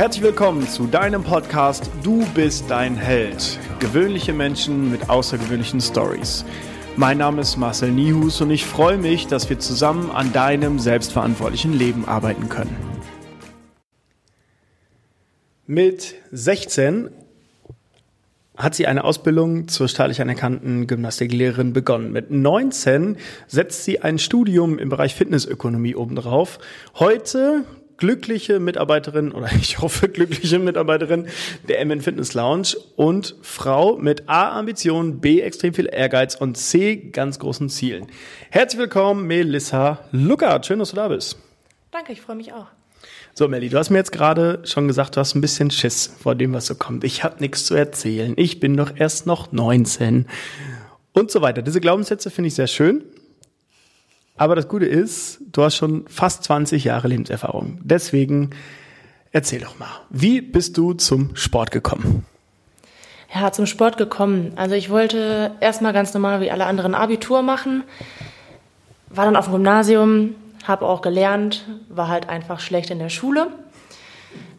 Herzlich willkommen zu deinem Podcast Du bist dein Held. Gewöhnliche Menschen mit außergewöhnlichen Stories. Mein Name ist Marcel Nihus und ich freue mich, dass wir zusammen an deinem selbstverantwortlichen Leben arbeiten können. Mit 16 hat sie eine Ausbildung zur staatlich anerkannten Gymnastiklehrerin begonnen. Mit 19 setzt sie ein Studium im Bereich Fitnessökonomie obendrauf. Heute glückliche Mitarbeiterin oder ich hoffe glückliche Mitarbeiterin der MN Fitness Lounge und Frau mit A Ambition, B extrem viel Ehrgeiz und C ganz großen Zielen. Herzlich willkommen Melissa Luckert. Schön, dass du da bist. Danke, ich freue mich auch. So, Melli, du hast mir jetzt gerade schon gesagt, du hast ein bisschen Schiss vor dem, was so kommt. Ich habe nichts zu erzählen. Ich bin doch erst noch 19 und so weiter. Diese Glaubenssätze finde ich sehr schön. Aber das Gute ist, du hast schon fast 20 Jahre Lebenserfahrung. Deswegen erzähl doch mal, wie bist du zum Sport gekommen? Ja, zum Sport gekommen. Also ich wollte erstmal ganz normal wie alle anderen Abitur machen, war dann auf dem Gymnasium, habe auch gelernt, war halt einfach schlecht in der Schule.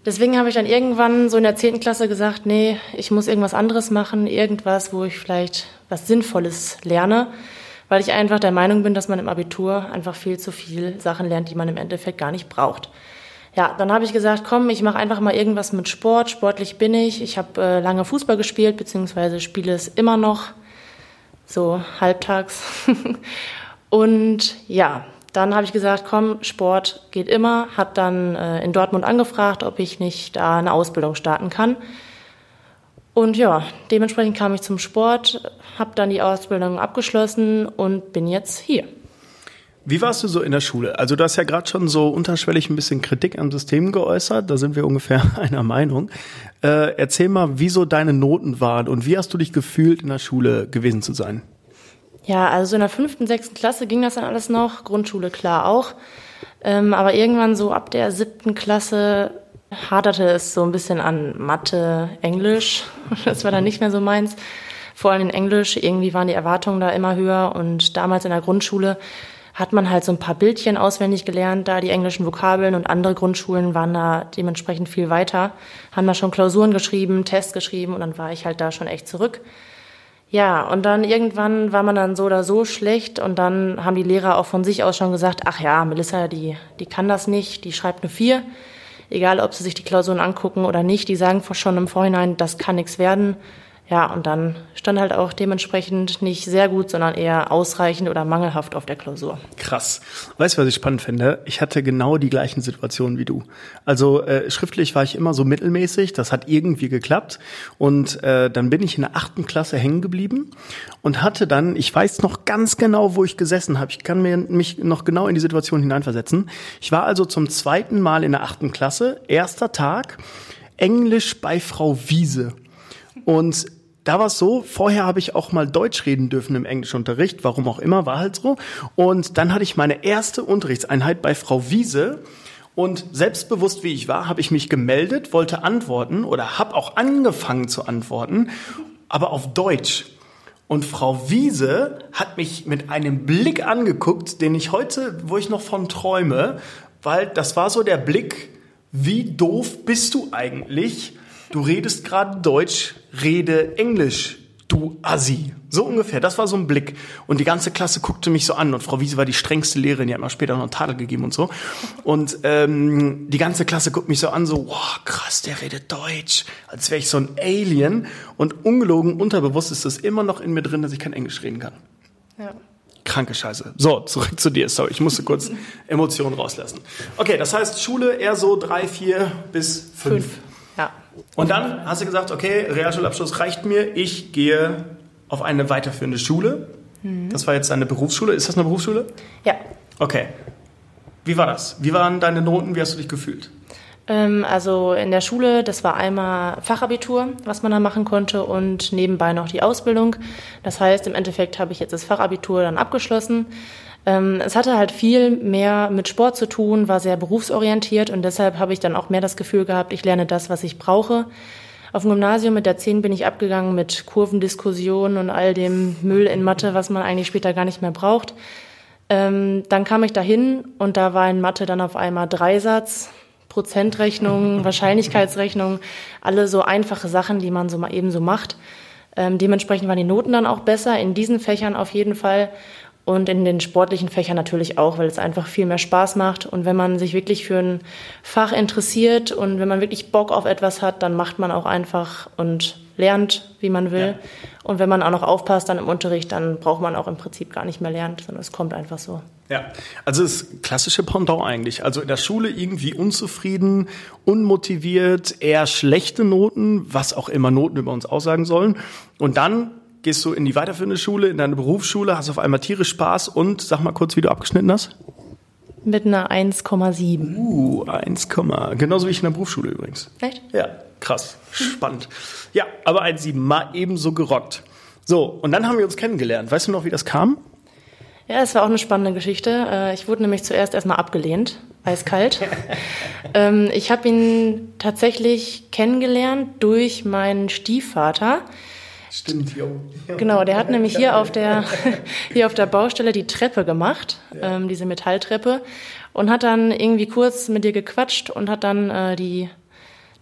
Deswegen habe ich dann irgendwann so in der 10. Klasse gesagt, nee, ich muss irgendwas anderes machen, irgendwas, wo ich vielleicht was Sinnvolles lerne, weil ich einfach der Meinung bin, dass man im Abitur einfach viel zu viel Sachen lernt, die man im Endeffekt gar nicht braucht. Ja, dann habe ich gesagt, komm, ich mache einfach mal irgendwas mit Sport. Sportlich bin ich. Ich habe äh, lange Fußball gespielt, beziehungsweise spiele es immer noch, so halbtags. Und ja, dann habe ich gesagt, komm, Sport geht immer. Hat dann äh, in Dortmund angefragt, ob ich nicht da eine Ausbildung starten kann. Und ja, dementsprechend kam ich zum Sport, habe dann die Ausbildung abgeschlossen und bin jetzt hier. Wie warst du so in der Schule? Also du hast ja gerade schon so unterschwellig ein bisschen Kritik am System geäußert, da sind wir ungefähr einer Meinung. Äh, erzähl mal, wie so deine Noten waren und wie hast du dich gefühlt, in der Schule gewesen zu sein? Ja, also in der fünften, sechsten Klasse ging das dann alles noch, Grundschule klar auch. Ähm, aber irgendwann so ab der siebten Klasse haderte es so ein bisschen an Mathe, Englisch. Das war dann nicht mehr so meins. Vor allem in Englisch, irgendwie waren die Erwartungen da immer höher und damals in der Grundschule hat man halt so ein paar Bildchen auswendig gelernt, da die englischen Vokabeln und andere Grundschulen waren da dementsprechend viel weiter, haben da schon Klausuren geschrieben, Tests geschrieben und dann war ich halt da schon echt zurück. Ja, und dann irgendwann war man dann so oder so schlecht und dann haben die Lehrer auch von sich aus schon gesagt, ach ja, Melissa, die, die kann das nicht, die schreibt eine vier. Egal, ob sie sich die Klausuren angucken oder nicht, die sagen schon im Vorhinein, das kann nichts werden. Ja, und dann stand halt auch dementsprechend nicht sehr gut, sondern eher ausreichend oder mangelhaft auf der Klausur. Krass. Weißt du, was ich spannend finde? Ich hatte genau die gleichen Situationen wie du. Also äh, schriftlich war ich immer so mittelmäßig, das hat irgendwie geklappt. Und äh, dann bin ich in der achten Klasse hängen geblieben und hatte dann, ich weiß noch ganz genau, wo ich gesessen habe. Ich kann mir mich noch genau in die Situation hineinversetzen. Ich war also zum zweiten Mal in der achten Klasse, erster Tag, Englisch bei Frau Wiese. Und da war es so, vorher habe ich auch mal Deutsch reden dürfen im Englischunterricht, warum auch immer, war halt so. Und dann hatte ich meine erste Unterrichtseinheit bei Frau Wiese. Und selbstbewusst wie ich war, habe ich mich gemeldet, wollte antworten oder habe auch angefangen zu antworten, aber auf Deutsch. Und Frau Wiese hat mich mit einem Blick angeguckt, den ich heute, wo ich noch von träume, weil das war so der Blick, wie doof bist du eigentlich? Du redest gerade Deutsch, rede Englisch, du Assi. So ungefähr. Das war so ein Blick. Und die ganze Klasse guckte mich so an. Und Frau Wiese war die strengste Lehrerin, die hat mir später noch einen Tadel gegeben und so. Und ähm, die ganze Klasse guckt mich so an, so, wow, krass, der redet Deutsch. Als wäre ich so ein Alien. Und ungelogen, unterbewusst ist das immer noch in mir drin, dass ich kein Englisch reden kann. Ja. Kranke Scheiße. So, zurück zu dir. Sorry, ich musste kurz Emotionen rauslassen. Okay, das heißt Schule eher so drei, vier bis fünf. fünf. Und dann hast du gesagt, okay, Realschulabschluss reicht mir, ich gehe auf eine weiterführende Schule. Mhm. Das war jetzt deine Berufsschule. Ist das eine Berufsschule? Ja. Okay. Wie war das? Wie waren deine Noten? Wie hast du dich gefühlt? Ähm, also in der Schule, das war einmal Fachabitur, was man da machen konnte und nebenbei noch die Ausbildung. Das heißt, im Endeffekt habe ich jetzt das Fachabitur dann abgeschlossen. Ähm, es hatte halt viel mehr mit Sport zu tun, war sehr berufsorientiert und deshalb habe ich dann auch mehr das Gefühl gehabt, ich lerne das, was ich brauche. Auf dem Gymnasium mit der 10 bin ich abgegangen mit Kurvendiskussionen und all dem Müll in Mathe, was man eigentlich später gar nicht mehr braucht. Ähm, dann kam ich dahin und da war in Mathe dann auf einmal Dreisatz, Prozentrechnung, Wahrscheinlichkeitsrechnung, alle so einfache Sachen, die man so mal eben so macht. Ähm, dementsprechend waren die Noten dann auch besser, in diesen Fächern auf jeden Fall. Und in den sportlichen Fächern natürlich auch, weil es einfach viel mehr Spaß macht. Und wenn man sich wirklich für ein Fach interessiert und wenn man wirklich Bock auf etwas hat, dann macht man auch einfach und lernt, wie man will. Ja. Und wenn man auch noch aufpasst dann im Unterricht, dann braucht man auch im Prinzip gar nicht mehr lernen, sondern es kommt einfach so. Ja, also das klassische Pendant eigentlich. Also in der Schule irgendwie unzufrieden, unmotiviert, eher schlechte Noten, was auch immer Noten über uns aussagen sollen. Und dann gehst du in die weiterführende Schule, in deine Berufsschule, hast auf einmal tierisch Spaß und sag mal kurz, wie du abgeschnitten hast. Mit einer 1,7. Uh, 1, genauso wie ich in der Berufsschule übrigens. Echt? Ja, krass, spannend. Ja, aber 1,7 mal ebenso gerockt. So, und dann haben wir uns kennengelernt. Weißt du noch, wie das kam? Ja, es war auch eine spannende Geschichte. Äh, ich wurde nämlich zuerst erstmal abgelehnt, eiskalt. Ähm, ich habe ihn tatsächlich kennengelernt durch meinen Stiefvater. Stimmt, jo. Genau, der hat nämlich hier auf der, hier auf der Baustelle die Treppe gemacht, ja. ähm, diese Metalltreppe, und hat dann irgendwie kurz mit dir gequatscht und hat dann äh, die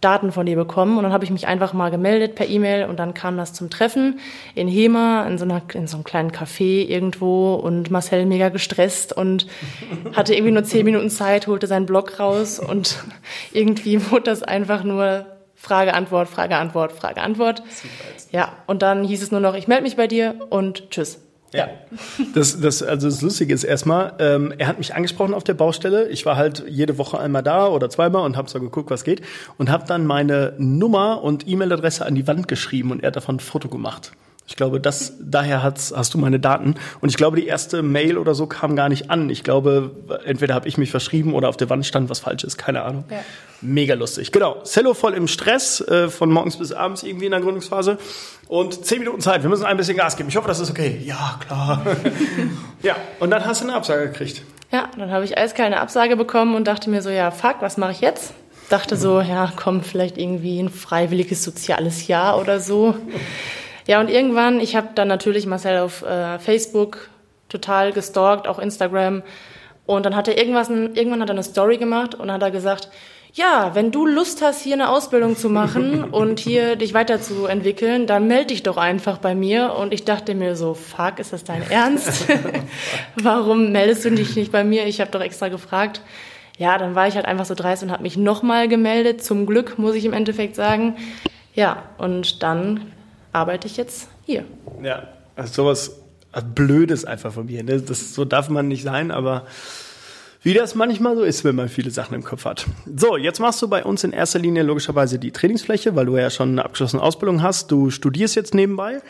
Daten von dir bekommen. Und dann habe ich mich einfach mal gemeldet per E-Mail und dann kam das zum Treffen in Hema, in so, einer, in so einem kleinen Café irgendwo und Marcel mega gestresst und hatte irgendwie nur zehn Minuten Zeit, holte seinen Blog raus und irgendwie wurde das einfach nur Frage, Antwort, Frage, Antwort, Frage, Antwort. Ja, und dann hieß es nur noch, ich melde mich bei dir und tschüss. Ja, das, das, also das Lustige ist erstmal, ähm, er hat mich angesprochen auf der Baustelle. Ich war halt jede Woche einmal da oder zweimal und habe so geguckt, was geht und habe dann meine Nummer und E-Mail-Adresse an die Wand geschrieben und er hat davon ein Foto gemacht. Ich glaube, das, daher hast, hast du meine Daten. Und ich glaube, die erste Mail oder so kam gar nicht an. Ich glaube, entweder habe ich mich verschrieben oder auf der Wand stand was Falsches. Keine Ahnung. Ja. Mega lustig. Genau. Cello voll im Stress, äh, von morgens bis abends irgendwie in der Gründungsphase. Und zehn Minuten Zeit. Wir müssen ein bisschen Gas geben. Ich hoffe, das ist okay. Ja, klar. ja. Und dann hast du eine Absage gekriegt. Ja, dann habe ich eiskalt eine Absage bekommen und dachte mir so, ja, fuck, was mache ich jetzt? Dachte so, ja, komm, vielleicht irgendwie ein freiwilliges soziales Jahr oder so. Ja, und irgendwann, ich habe dann natürlich Marcel auf äh, Facebook total gestalkt, auch Instagram. Und dann hat er irgendwas, irgendwann hat er eine Story gemacht und hat er gesagt, ja, wenn du Lust hast, hier eine Ausbildung zu machen und hier dich weiterzuentwickeln, dann melde dich doch einfach bei mir. Und ich dachte mir so, fuck, ist das dein Ernst? Warum meldest du dich nicht bei mir? Ich habe doch extra gefragt. Ja, dann war ich halt einfach so dreist und habe mich nochmal gemeldet. Zum Glück, muss ich im Endeffekt sagen. Ja, und dann arbeite ich jetzt hier. Ja, also sowas Blödes einfach von mir. Ne? Das, so darf man nicht sein, aber wie das manchmal so ist, wenn man viele Sachen im Kopf hat. So, jetzt machst du bei uns in erster Linie logischerweise die Trainingsfläche, weil du ja schon eine abgeschlossene Ausbildung hast. Du studierst jetzt nebenbei.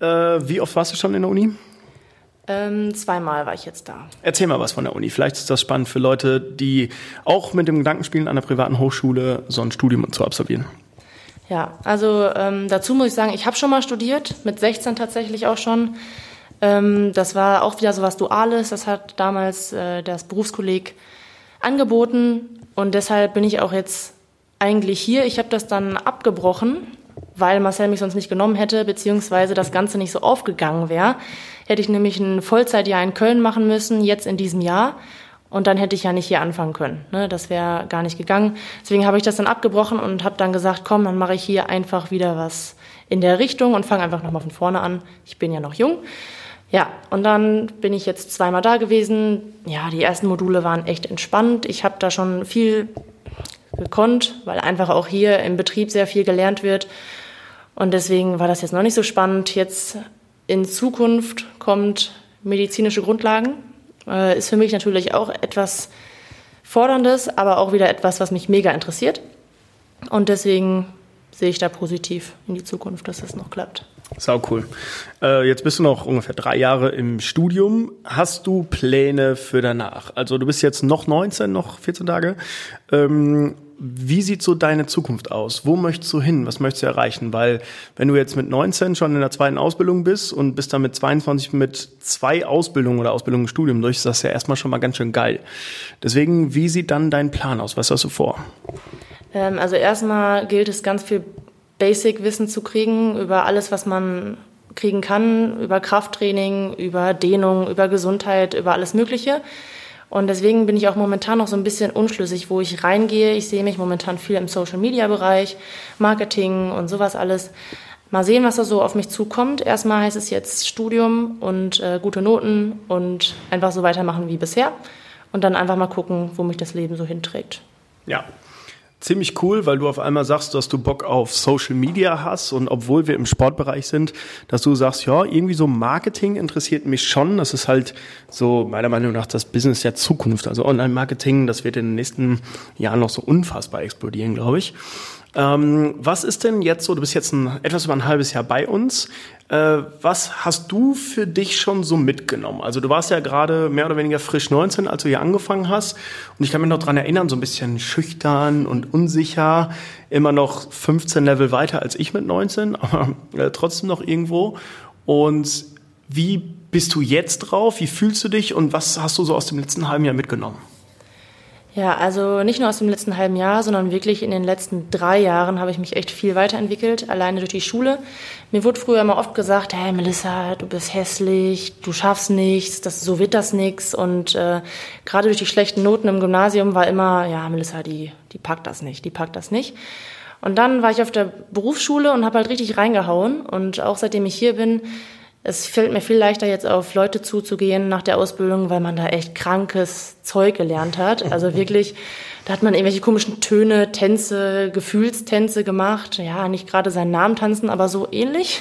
Äh, wie oft warst du schon in der Uni? Ähm, zweimal war ich jetzt da. Erzähl mal was von der Uni. Vielleicht ist das spannend für Leute, die auch mit dem Gedanken spielen, an einer privaten Hochschule so ein Studium zu absolvieren. Ja, also ähm, dazu muss ich sagen, ich habe schon mal studiert, mit 16 tatsächlich auch schon. Ähm, das war auch wieder so was Duales, das hat damals äh, das Berufskolleg angeboten und deshalb bin ich auch jetzt eigentlich hier. Ich habe das dann abgebrochen, weil Marcel mich sonst nicht genommen hätte, beziehungsweise das Ganze nicht so aufgegangen wäre. Hätte ich nämlich ein Vollzeitjahr in Köln machen müssen, jetzt in diesem Jahr. Und dann hätte ich ja nicht hier anfangen können. Ne? Das wäre gar nicht gegangen. Deswegen habe ich das dann abgebrochen und habe dann gesagt, komm, dann mache ich hier einfach wieder was in der Richtung und fange einfach nochmal von vorne an. Ich bin ja noch jung. Ja, und dann bin ich jetzt zweimal da gewesen. Ja, die ersten Module waren echt entspannt. Ich habe da schon viel gekonnt, weil einfach auch hier im Betrieb sehr viel gelernt wird. Und deswegen war das jetzt noch nicht so spannend. Jetzt in Zukunft kommt medizinische Grundlagen. Äh, ist für mich natürlich auch etwas Forderndes, aber auch wieder etwas, was mich mega interessiert. Und deswegen sehe ich da positiv in die Zukunft, dass das noch klappt. Sau cool. Äh, jetzt bist du noch ungefähr drei Jahre im Studium. Hast du Pläne für danach? Also du bist jetzt noch 19, noch 14 Tage. Ähm, wie sieht so deine Zukunft aus? Wo möchtest du hin? Was möchtest du erreichen? Weil wenn du jetzt mit 19 schon in der zweiten Ausbildung bist und bist dann mit 22 mit zwei Ausbildungen oder Ausbildungen im Studium durch, ist das ja erstmal schon mal ganz schön geil. Deswegen, wie sieht dann dein Plan aus? Was hast du vor? Ähm, also erstmal gilt es ganz viel Basic-Wissen zu kriegen über alles, was man kriegen kann, über Krafttraining, über Dehnung, über Gesundheit, über alles Mögliche. Und deswegen bin ich auch momentan noch so ein bisschen unschlüssig, wo ich reingehe. Ich sehe mich momentan viel im Social-Media-Bereich, Marketing und sowas alles. Mal sehen, was da so auf mich zukommt. Erstmal heißt es jetzt Studium und äh, gute Noten und einfach so weitermachen wie bisher. Und dann einfach mal gucken, wo mich das Leben so hinträgt. Ja, ziemlich cool, weil du auf einmal sagst, dass du Bock auf Social Media hast und obwohl wir im Sportbereich sind, dass du sagst, ja, irgendwie so Marketing interessiert mich schon. Das ist halt so meiner Meinung nach das Business der Zukunft. Also Online-Marketing, das wird in den nächsten Jahren noch so unfassbar explodieren, glaube ich. Ähm, was ist denn jetzt so, du bist jetzt ein, etwas über ein halbes Jahr bei uns. Äh, was hast du für dich schon so mitgenommen? Also du warst ja gerade mehr oder weniger frisch 19, als du hier angefangen hast. Und ich kann mich noch dran erinnern, so ein bisschen schüchtern und unsicher. Immer noch 15 Level weiter als ich mit 19, aber äh, trotzdem noch irgendwo. Und wie bist du jetzt drauf? Wie fühlst du dich? Und was hast du so aus dem letzten halben Jahr mitgenommen? Ja, also nicht nur aus dem letzten halben Jahr, sondern wirklich in den letzten drei Jahren habe ich mich echt viel weiterentwickelt, alleine durch die Schule. Mir wurde früher immer oft gesagt, hey Melissa, du bist hässlich, du schaffst nichts, das, so wird das nix. Und äh, gerade durch die schlechten Noten im Gymnasium war immer, ja, Melissa, die, die packt das nicht, die packt das nicht. Und dann war ich auf der Berufsschule und habe halt richtig reingehauen. Und auch seitdem ich hier bin, es fällt mir viel leichter, jetzt auf Leute zuzugehen nach der Ausbildung, weil man da echt krankes Zeug gelernt hat. Also wirklich, da hat man irgendwelche komischen Töne, Tänze, Gefühlstänze gemacht. Ja, nicht gerade seinen Namen tanzen, aber so ähnlich.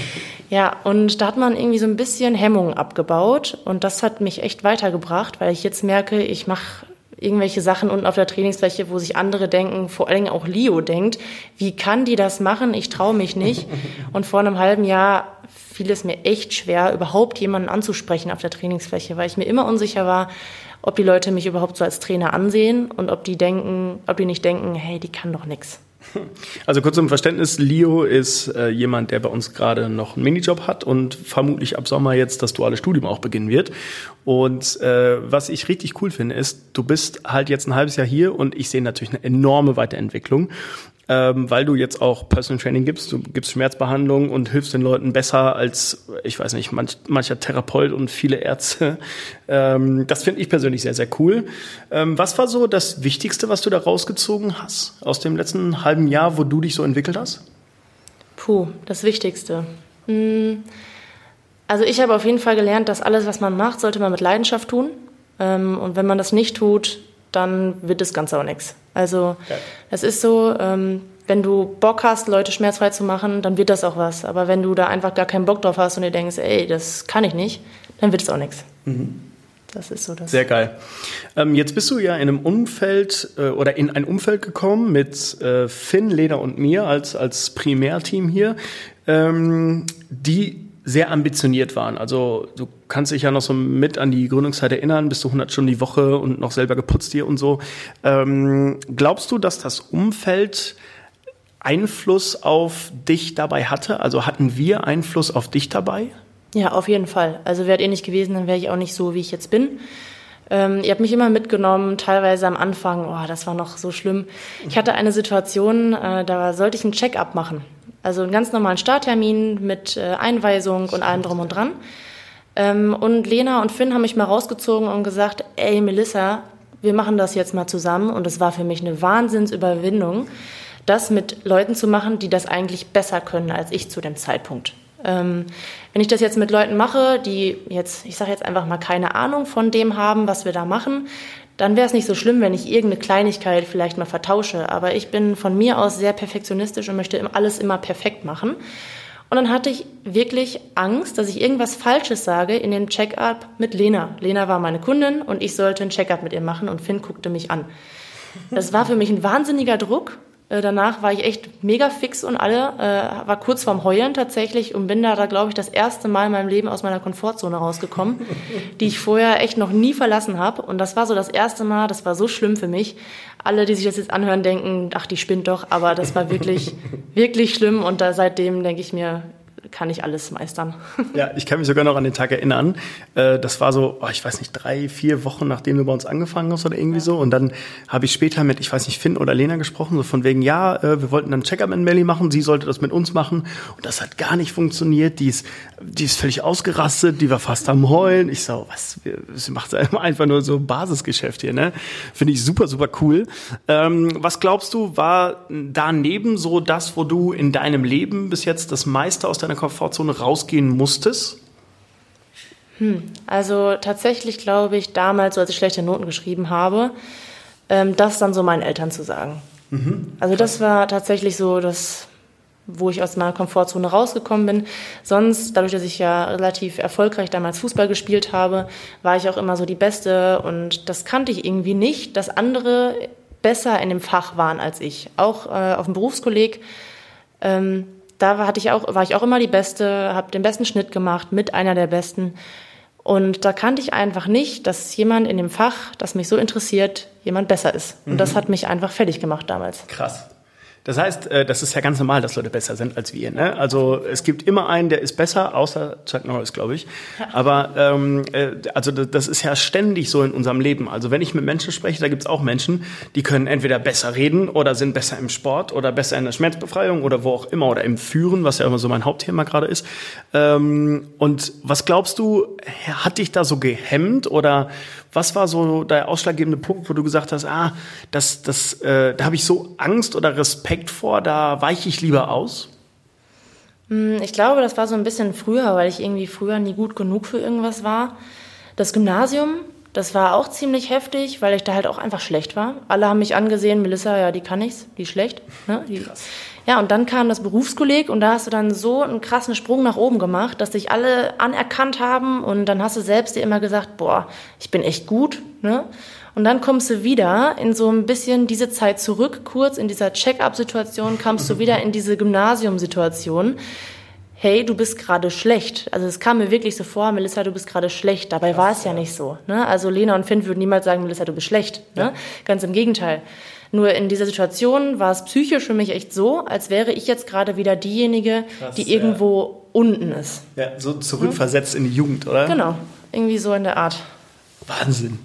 ja, und da hat man irgendwie so ein bisschen Hemmung abgebaut. Und das hat mich echt weitergebracht, weil ich jetzt merke, ich mache irgendwelche Sachen unten auf der Trainingsfläche, wo sich andere denken, vor allen Dingen auch Leo denkt, wie kann die das machen? Ich traue mich nicht. Und vor einem halben Jahr fiel es mir echt schwer, überhaupt jemanden anzusprechen auf der Trainingsfläche, weil ich mir immer unsicher war, ob die Leute mich überhaupt so als Trainer ansehen und ob die denken, ob die nicht denken, hey, die kann doch nichts. Also kurz zum Verständnis, Leo ist äh, jemand, der bei uns gerade noch einen Minijob hat und vermutlich ab Sommer jetzt das duale Studium auch beginnen wird. Und äh, was ich richtig cool finde, ist, du bist halt jetzt ein halbes Jahr hier und ich sehe natürlich eine enorme Weiterentwicklung ähm, weil du jetzt auch Personal Training gibst, du gibst Schmerzbehandlung und hilfst den Leuten besser als, ich weiß nicht, manch, mancher Therapeut und viele Ärzte. Ähm, das finde ich persönlich sehr, sehr cool. Ähm, was war so das Wichtigste, was du da rausgezogen hast aus dem letzten halben Jahr, wo du dich so entwickelt hast? Puh, das Wichtigste. Hm. Also ich habe auf jeden Fall gelernt, dass alles, was man macht, sollte man mit Leidenschaft tun. Ähm, und wenn man das nicht tut, dann wird das Ganze auch nichts. Also es ist so, ähm, wenn du Bock hast, Leute schmerzfrei zu machen, dann wird das auch was. Aber wenn du da einfach gar keinen Bock drauf hast und dir denkst, ey, das kann ich nicht, dann wird es auch nichts. Mhm. Das ist so das. Sehr geil. Ähm, jetzt bist du ja in einem Umfeld äh, oder in ein Umfeld gekommen mit äh, Finn, Lena und mir als, als Primärteam hier, ähm, die sehr ambitioniert waren. Also du kannst dich ja noch so mit an die Gründungszeit erinnern, bist du 100 Stunden die Woche und noch selber geputzt hier und so. Ähm, glaubst du, dass das Umfeld Einfluss auf dich dabei hatte? Also hatten wir Einfluss auf dich dabei? Ja, auf jeden Fall. Also wärt ihr nicht gewesen, dann wäre ich auch nicht so, wie ich jetzt bin. Ähm, ihr habt mich immer mitgenommen, teilweise am Anfang, oh, das war noch so schlimm. Ich hatte eine Situation, äh, da sollte ich ein Check-up machen. Also einen ganz normalen Starttermin mit äh, Einweisung und allem drum und dran. Ähm, und Lena und Finn haben mich mal rausgezogen und gesagt, ey Melissa, wir machen das jetzt mal zusammen. Und es war für mich eine Wahnsinnsüberwindung, das mit Leuten zu machen, die das eigentlich besser können als ich zu dem Zeitpunkt. Ähm, wenn ich das jetzt mit Leuten mache, die jetzt, ich sage jetzt einfach mal keine Ahnung von dem haben, was wir da machen, dann wäre es nicht so schlimm, wenn ich irgendeine Kleinigkeit vielleicht mal vertausche. Aber ich bin von mir aus sehr perfektionistisch und möchte alles immer perfekt machen. Und dann hatte ich wirklich Angst, dass ich irgendwas Falsches sage in dem Check-up mit Lena. Lena war meine Kundin und ich sollte ein Check-up mit ihr machen und Finn guckte mich an. Das war für mich ein wahnsinniger Druck äh, danach war ich echt mega fix und alle, äh, war kurz vorm Heulen tatsächlich und bin da, da glaube ich, das erste Mal in meinem Leben aus meiner Komfortzone rausgekommen, die ich vorher echt noch nie verlassen habe. Und das war so das erste Mal, das war so schlimm für mich. Alle, die sich das jetzt anhören, denken, ach, die spinnt doch, aber das war wirklich, wirklich schlimm und da seitdem denke ich mir, kann ich alles meistern. Ja, ich kann mich sogar noch an den Tag erinnern. Äh, das war so, oh, ich weiß nicht, drei, vier Wochen, nachdem du bei uns angefangen hast oder irgendwie ja. so. Und dann habe ich später mit, ich weiß nicht, Finn oder Lena gesprochen, so von wegen, ja, äh, wir wollten dann Check-up in Melly machen, sie sollte das mit uns machen. Und das hat gar nicht funktioniert. Die ist, die ist völlig ausgerastet, die war fast am Heulen. Ich so, was, sie macht einfach nur so Basisgeschäft hier, ne? Finde ich super, super cool. Ähm, was glaubst du, war daneben so das, wo du in deinem Leben bis jetzt das meiste aus deiner Komfortzone rausgehen musstest? Hm, also tatsächlich glaube ich damals, als ich schlechte Noten geschrieben habe, ähm, das dann so meinen Eltern zu sagen. Mhm, also das war tatsächlich so das, wo ich aus meiner Komfortzone rausgekommen bin. Sonst, dadurch, dass ich ja relativ erfolgreich damals Fußball gespielt habe, war ich auch immer so die Beste und das kannte ich irgendwie nicht, dass andere besser in dem Fach waren als ich. Auch äh, auf dem Berufskolleg ähm, da hatte ich auch, war ich auch immer die Beste, habe den besten Schnitt gemacht, mit einer der Besten. Und da kannte ich einfach nicht, dass jemand in dem Fach, das mich so interessiert, jemand besser ist. Und mhm. das hat mich einfach fertig gemacht damals. Krass. Das heißt, äh, das ist ja ganz normal, dass Leute besser sind als wir. Ne? Also es gibt immer einen, der ist besser, außer Chuck Norris, glaube ich. Aber ähm, äh, also das ist ja ständig so in unserem Leben. Also wenn ich mit Menschen spreche, da gibt es auch Menschen, die können entweder besser reden oder sind besser im Sport oder besser in der Schmerzbefreiung oder wo auch immer oder im Führen, was ja immer so mein Hauptthema gerade ist. Ähm, und was glaubst du, hat dich da so gehemmt oder was war so der ausschlaggebende Punkt, wo du gesagt hast, ah, das, das, äh, da habe ich so Angst oder Respekt vor, da weiche ich lieber aus? Hm, ich glaube, das war so ein bisschen früher, weil ich irgendwie früher nie gut genug für irgendwas war. Das Gymnasium, das war auch ziemlich heftig, weil ich da halt auch einfach schlecht war. Alle haben mich angesehen, Melissa, ja, die kann nichts, die ist schlecht. Ne? Die, Krass. Ja, und dann kam das Berufskolleg und da hast du dann so einen krassen Sprung nach oben gemacht, dass dich alle anerkannt haben und dann hast du selbst dir immer gesagt, boah, ich bin echt gut, ne? Und dann kommst du wieder in so ein bisschen diese Zeit zurück, kurz in dieser Check-up-Situation, kamst du wieder in diese Gymnasium-Situation. Hey, du bist gerade schlecht. Also es kam mir wirklich so vor, Melissa, du bist gerade schlecht. Dabei war es ja nicht so. Ne? Also Lena und Finn würden niemals sagen, Melissa, du bist schlecht. Ne? Ja. Ganz im Gegenteil. Nur in dieser Situation war es psychisch für mich echt so, als wäre ich jetzt gerade wieder diejenige, Krass, die irgendwo ja. unten ist. Ja, so zurückversetzt hm? in die Jugend, oder? Genau, irgendwie so in der Art. Wahnsinn.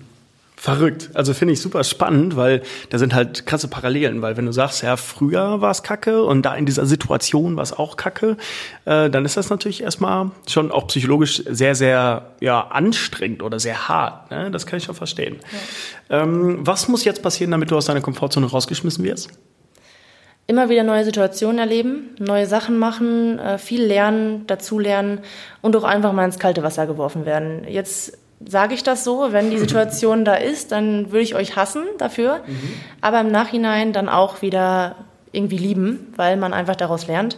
Verrückt. Also finde ich super spannend, weil da sind halt krasse Parallelen, weil wenn du sagst, ja, früher war es kacke und da in dieser Situation war es auch kacke, äh, dann ist das natürlich erstmal schon auch psychologisch sehr, sehr ja, anstrengend oder sehr hart. Ne? Das kann ich schon verstehen. Ja. Ähm, was muss jetzt passieren, damit du aus deiner Komfortzone rausgeschmissen wirst? Immer wieder neue Situationen erleben, neue Sachen machen, äh, viel lernen, dazulernen und auch einfach mal ins kalte Wasser geworfen werden. Jetzt sage ich das so, wenn die Situation da ist, dann würde ich euch hassen dafür, mhm. aber im Nachhinein dann auch wieder irgendwie lieben, weil man einfach daraus lernt.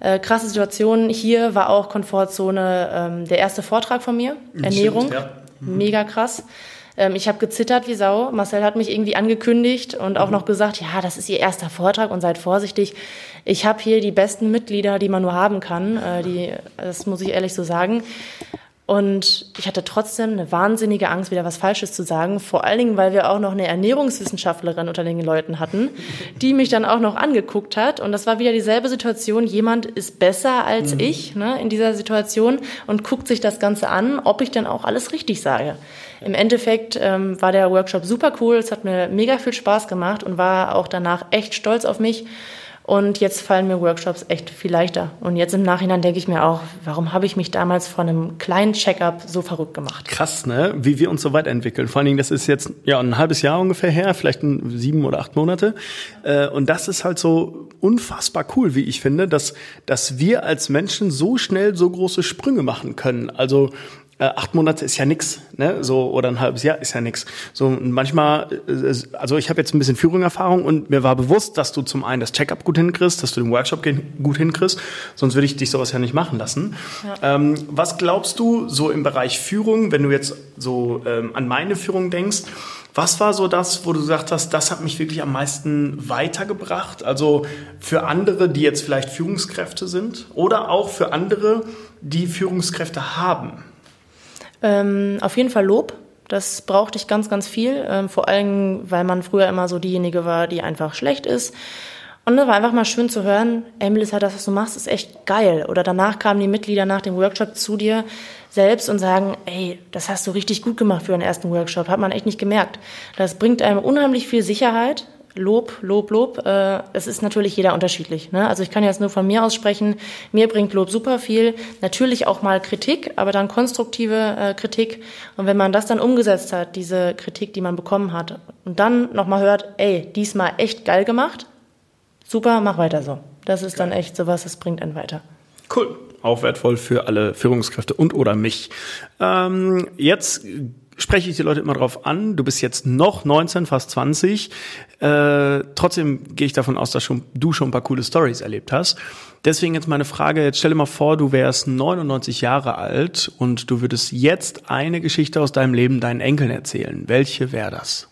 Äh, krasse Situation. Hier war auch Komfortzone ähm, der erste Vortrag von mir, mhm, Ernährung, Stimmt, ja. mhm. mega krass. Ähm, ich habe gezittert wie Sau. Marcel hat mich irgendwie angekündigt und auch mhm. noch gesagt, ja, das ist Ihr erster Vortrag und seid vorsichtig. Ich habe hier die besten Mitglieder, die man nur haben kann. Äh, die, das muss ich ehrlich so sagen. Und ich hatte trotzdem eine wahnsinnige Angst, wieder was Falsches zu sagen. Vor allen Dingen, weil wir auch noch eine Ernährungswissenschaftlerin unter den Leuten hatten, die mich dann auch noch angeguckt hat. Und das war wieder dieselbe Situation. Jemand ist besser als mhm. ich ne, in dieser Situation und guckt sich das Ganze an, ob ich dann auch alles richtig sage. Im Endeffekt ähm, war der Workshop super cool. Es hat mir mega viel Spaß gemacht und war auch danach echt stolz auf mich. Und jetzt fallen mir Workshops echt viel leichter. Und jetzt im Nachhinein denke ich mir auch, warum habe ich mich damals von einem kleinen Checkup so verrückt gemacht? Krass, ne? Wie wir uns so weiterentwickeln. Vor allen Dingen, das ist jetzt ja ein halbes Jahr ungefähr her, vielleicht ein, sieben oder acht Monate. Äh, und das ist halt so unfassbar cool, wie ich finde, dass, dass wir als Menschen so schnell so große Sprünge machen können. Also äh, acht Monate ist ja nix, ne? So oder ein halbes Jahr ist ja nix. So manchmal, äh, also ich habe jetzt ein bisschen Führungerfahrung und mir war bewusst, dass du zum einen das Checkup gut hinkriegst, dass du den Workshop gut hinkriegst, sonst würde ich dich sowas ja nicht machen lassen. Ja. Ähm, was glaubst du so im Bereich Führung, wenn du jetzt so ähm, an meine Führung denkst? Was war so das, wo du gesagt hast, das hat mich wirklich am meisten weitergebracht? Also für andere, die jetzt vielleicht Führungskräfte sind oder auch für andere, die Führungskräfte haben? Ähm, auf jeden Fall Lob. Das brauchte ich ganz, ganz viel. Ähm, vor allem, weil man früher immer so diejenige war, die einfach schlecht ist. Und es war einfach mal schön zu hören, ey Melissa, das, was du machst, ist echt geil. Oder danach kamen die Mitglieder nach dem Workshop zu dir selbst und sagen, ey, das hast du richtig gut gemacht für den ersten Workshop. Hat man echt nicht gemerkt. Das bringt einem unheimlich viel Sicherheit. Lob, Lob, Lob. Äh, es ist natürlich jeder unterschiedlich. Ne? Also ich kann jetzt nur von mir aussprechen. Mir bringt Lob super viel. Natürlich auch mal Kritik, aber dann konstruktive äh, Kritik. Und wenn man das dann umgesetzt hat, diese Kritik, die man bekommen hat, und dann nochmal hört, ey, diesmal echt geil gemacht, super, mach weiter so. Das ist dann echt sowas, das bringt einen weiter. Cool. Auch wertvoll für alle Führungskräfte und oder mich. Ähm, jetzt spreche ich die Leute immer drauf an. Du bist jetzt noch 19, fast 20. Äh, trotzdem gehe ich davon aus, dass schon, du schon ein paar coole Stories erlebt hast. Deswegen jetzt meine Frage, jetzt stell dir mal vor, du wärst 99 Jahre alt und du würdest jetzt eine Geschichte aus deinem Leben deinen Enkeln erzählen. Welche wäre das?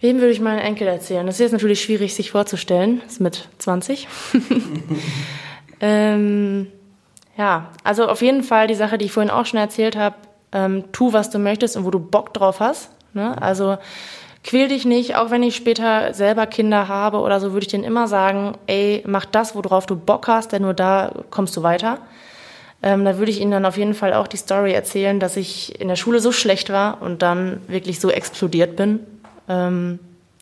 Wem würde ich meinen Enkel erzählen? Das ist jetzt natürlich schwierig, sich vorzustellen. Das ist mit 20. ähm, ja, also auf jeden Fall die Sache, die ich vorhin auch schon erzählt habe. Ähm, tu, was du möchtest und wo du Bock drauf hast. Ne? Also quäl dich nicht, auch wenn ich später selber Kinder habe oder so, würde ich denen immer sagen, ey, mach das, worauf du Bock hast, denn nur da kommst du weiter. Ähm, da würde ich Ihnen dann auf jeden Fall auch die Story erzählen, dass ich in der Schule so schlecht war und dann wirklich so explodiert bin ähm,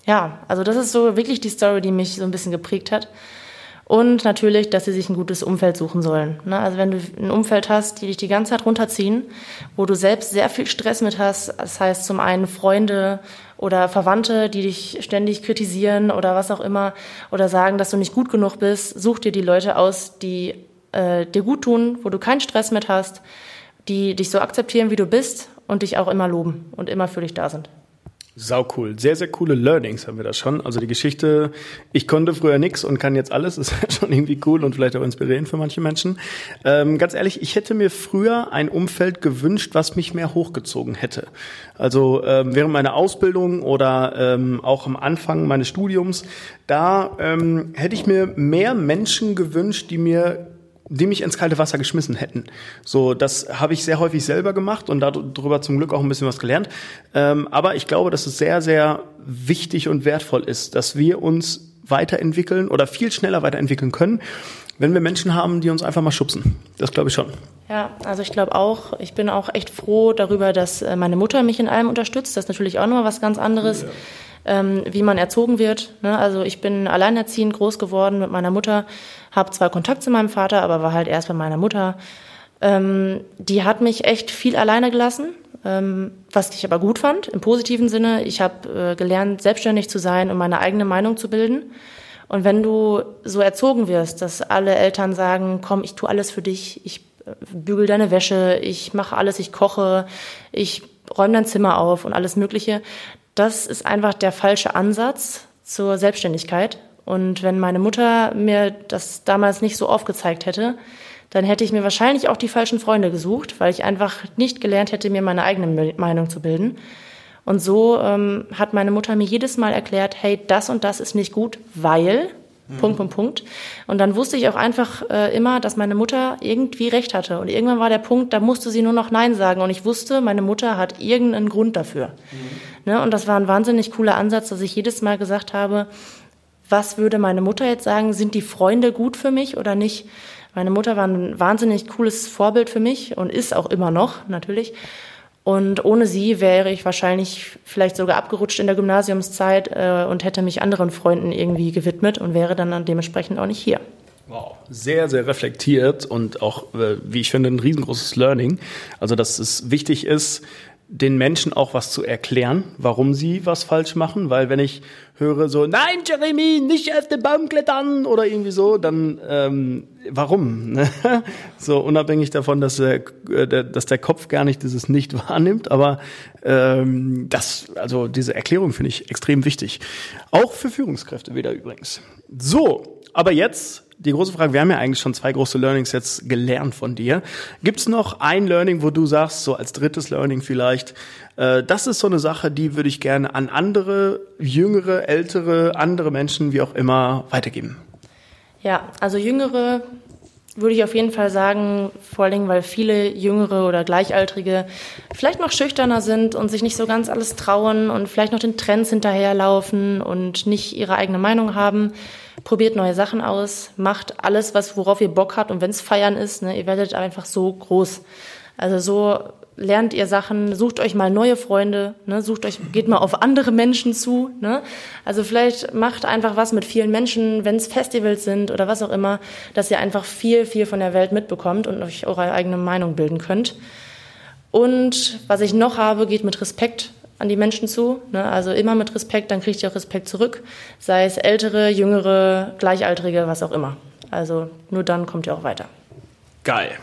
ja, also das ist so wirklich die Story, die mich so ein bisschen geprägt hat. Und natürlich, dass sie sich ein gutes Umfeld suchen sollen. Ne? Also wenn du ein Umfeld hast, die dich die ganze Zeit runterziehen, wo du selbst sehr viel Stress mit hast, das heißt zum einen Freunde oder Verwandte, die dich ständig kritisieren oder was auch immer, oder sagen, dass du nicht gut genug bist, such dir die Leute aus, die äh, dir gut tun, wo du keinen Stress mit hast, die dich so akzeptieren, wie du bist und dich auch immer loben und immer für dich da sind. Sau cool. Sehr, sehr coole Learnings haben wir da schon. Also die Geschichte, ich konnte früher nix und kann jetzt alles, ist schon irgendwie cool und vielleicht auch inspirierend für manche Menschen. Ähm, ganz ehrlich, ich hätte mir früher ein Umfeld gewünscht, was mich mehr hochgezogen hätte. Also ähm, während meiner Ausbildung oder ähm, auch am Anfang meines Studiums, da ähm, hätte ich mir mehr Menschen gewünscht, die mir die mich ins kalte Wasser geschmissen hätten. So, das habe ich sehr häufig selber gemacht und darüber zum Glück auch ein bisschen was gelernt. Ähm, aber ich glaube, dass es sehr, sehr wichtig und wertvoll ist, dass wir uns weiterentwickeln oder viel schneller weiterentwickeln können, wenn wir Menschen haben, die uns einfach mal schubsen. Das glaube ich schon. Ja, also ich glaube auch, ich bin auch echt froh darüber, dass äh, meine Mutter mich in allem unterstützt. Das ist natürlich auch noch was ganz anderes. Ja ähm, wie man erzogen wird. Ne? Also ich bin alleinerziehend groß geworden mit meiner Mutter, habe zwar Kontakt zu meinem Vater, aber war halt erst bei meiner Mutter. Ähm, die hat mich echt viel alleine gelassen, ähm, was ich aber gut fand, im positiven Sinne. Ich habe äh, gelernt, selbstständig zu sein und meine eigene Meinung zu bilden. Und wenn du so erzogen wirst, dass alle Eltern sagen, komm, ich tue alles für dich, ich äh, bügel deine Wäsche, ich mache alles, ich koche, ich räume dein Zimmer auf und alles Mögliche, das ist einfach der falsche Ansatz zur Selbstständigkeit. Und wenn meine Mutter mir das damals nicht so aufgezeigt hätte, dann hätte ich mir wahrscheinlich auch die falschen Freunde gesucht, weil ich einfach nicht gelernt hätte, mir meine eigene Meinung zu bilden. Und so ähm, hat meine Mutter mir jedes Mal erklärt, hey, das und das ist nicht gut, weil. Punkt, Punkt, Punkt. Und dann wusste ich auch einfach äh, immer, dass meine Mutter irgendwie recht hatte. Und irgendwann war der Punkt, da musste sie nur noch Nein sagen. Und ich wusste, meine Mutter hat irgendeinen Grund dafür. Mhm. Ne? Und das war ein wahnsinnig cooler Ansatz, dass ich jedes Mal gesagt habe, was würde meine Mutter jetzt sagen? Sind die Freunde gut für mich oder nicht? Meine Mutter war ein wahnsinnig cooles Vorbild für mich und ist auch immer noch, natürlich. Und ohne sie wäre ich wahrscheinlich vielleicht sogar abgerutscht in der Gymnasiumszeit äh, und hätte mich anderen Freunden irgendwie gewidmet und wäre dann dementsprechend auch nicht hier. Wow, sehr, sehr reflektiert und auch, äh, wie ich finde, ein riesengroßes Learning. Also, dass es wichtig ist, den Menschen auch was zu erklären, warum sie was falsch machen, weil wenn ich höre so, nein, Jeremy, nicht auf den Baum klettern oder irgendwie so, dann ähm, warum? So unabhängig davon, dass der, äh, dass der Kopf gar nicht dieses nicht wahrnimmt, aber ähm, das, also diese Erklärung finde ich extrem wichtig, auch für Führungskräfte wieder übrigens. So, aber jetzt die große Frage, wir haben ja eigentlich schon zwei große Learnings jetzt gelernt von dir. Gibt es noch ein Learning, wo du sagst, so als drittes Learning vielleicht, äh, das ist so eine Sache, die würde ich gerne an andere, jüngere, ältere, andere Menschen, wie auch immer, weitergeben? Ja, also jüngere würde ich auf jeden Fall sagen, vor allen Dingen, weil viele Jüngere oder Gleichaltrige vielleicht noch schüchterner sind und sich nicht so ganz alles trauen und vielleicht noch den Trends hinterherlaufen und nicht ihre eigene Meinung haben. Probiert neue Sachen aus, macht alles, was, worauf ihr Bock habt und wenn es feiern ist, ne, ihr werdet einfach so groß. Also so lernt ihr Sachen, sucht euch mal neue Freunde, ne, sucht euch, geht mal auf andere Menschen zu, ne? Also vielleicht macht einfach was mit vielen Menschen, wenn es Festivals sind oder was auch immer, dass ihr einfach viel, viel von der Welt mitbekommt und euch eure eigene Meinung bilden könnt. Und was ich noch habe, geht mit Respekt an die Menschen zu. Ne? Also immer mit Respekt, dann kriegt ihr auch Respekt zurück. Sei es ältere, jüngere, gleichaltrige, was auch immer. Also nur dann kommt ihr auch weiter. Geil.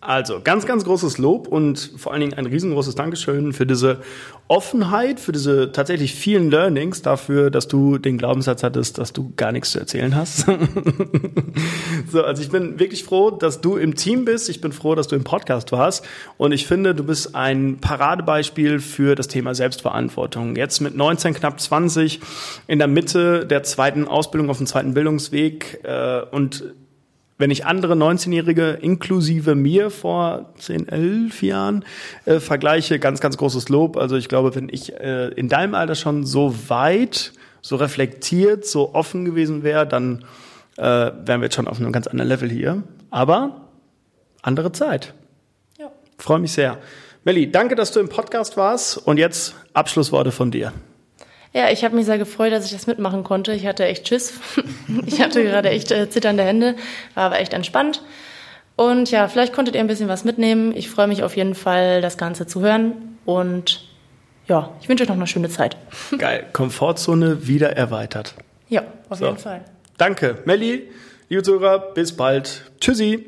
Also ganz, ganz großes Lob und vor allen Dingen ein riesengroßes Dankeschön für diese Offenheit, für diese tatsächlich vielen Learnings, dafür, dass du den Glaubenssatz hattest, dass du gar nichts zu erzählen hast. so, also ich bin wirklich froh, dass du im Team bist. Ich bin froh, dass du im Podcast warst. Und ich finde, du bist ein Paradebeispiel für das Thema Selbstverantwortung. Jetzt mit 19, knapp 20, in der Mitte der zweiten Ausbildung auf dem zweiten Bildungsweg äh, und wenn ich andere 19-Jährige inklusive mir vor 10, 11 Jahren äh, vergleiche, ganz, ganz großes Lob. Also ich glaube, wenn ich äh, in deinem Alter schon so weit, so reflektiert, so offen gewesen wäre, dann äh, wären wir jetzt schon auf einem ganz anderen Level hier. Aber andere Zeit. Ja. Freue mich sehr. Melli, danke, dass du im Podcast warst. Und jetzt Abschlussworte von dir. Ja, ich habe mich sehr gefreut, dass ich das mitmachen konnte. Ich hatte echt Schiss. ich hatte gerade echt äh, zitternde Hände, war aber echt entspannt. Und ja, vielleicht konntet ihr ein bisschen was mitnehmen. Ich freue mich auf jeden Fall, das Ganze zu hören. Und ja, ich wünsche euch noch eine schöne Zeit. Geil. Komfortzone wieder erweitert. Ja, auf so. jeden Fall. Danke, Melli. Liebe Zuhörer, bis bald. Tschüssi.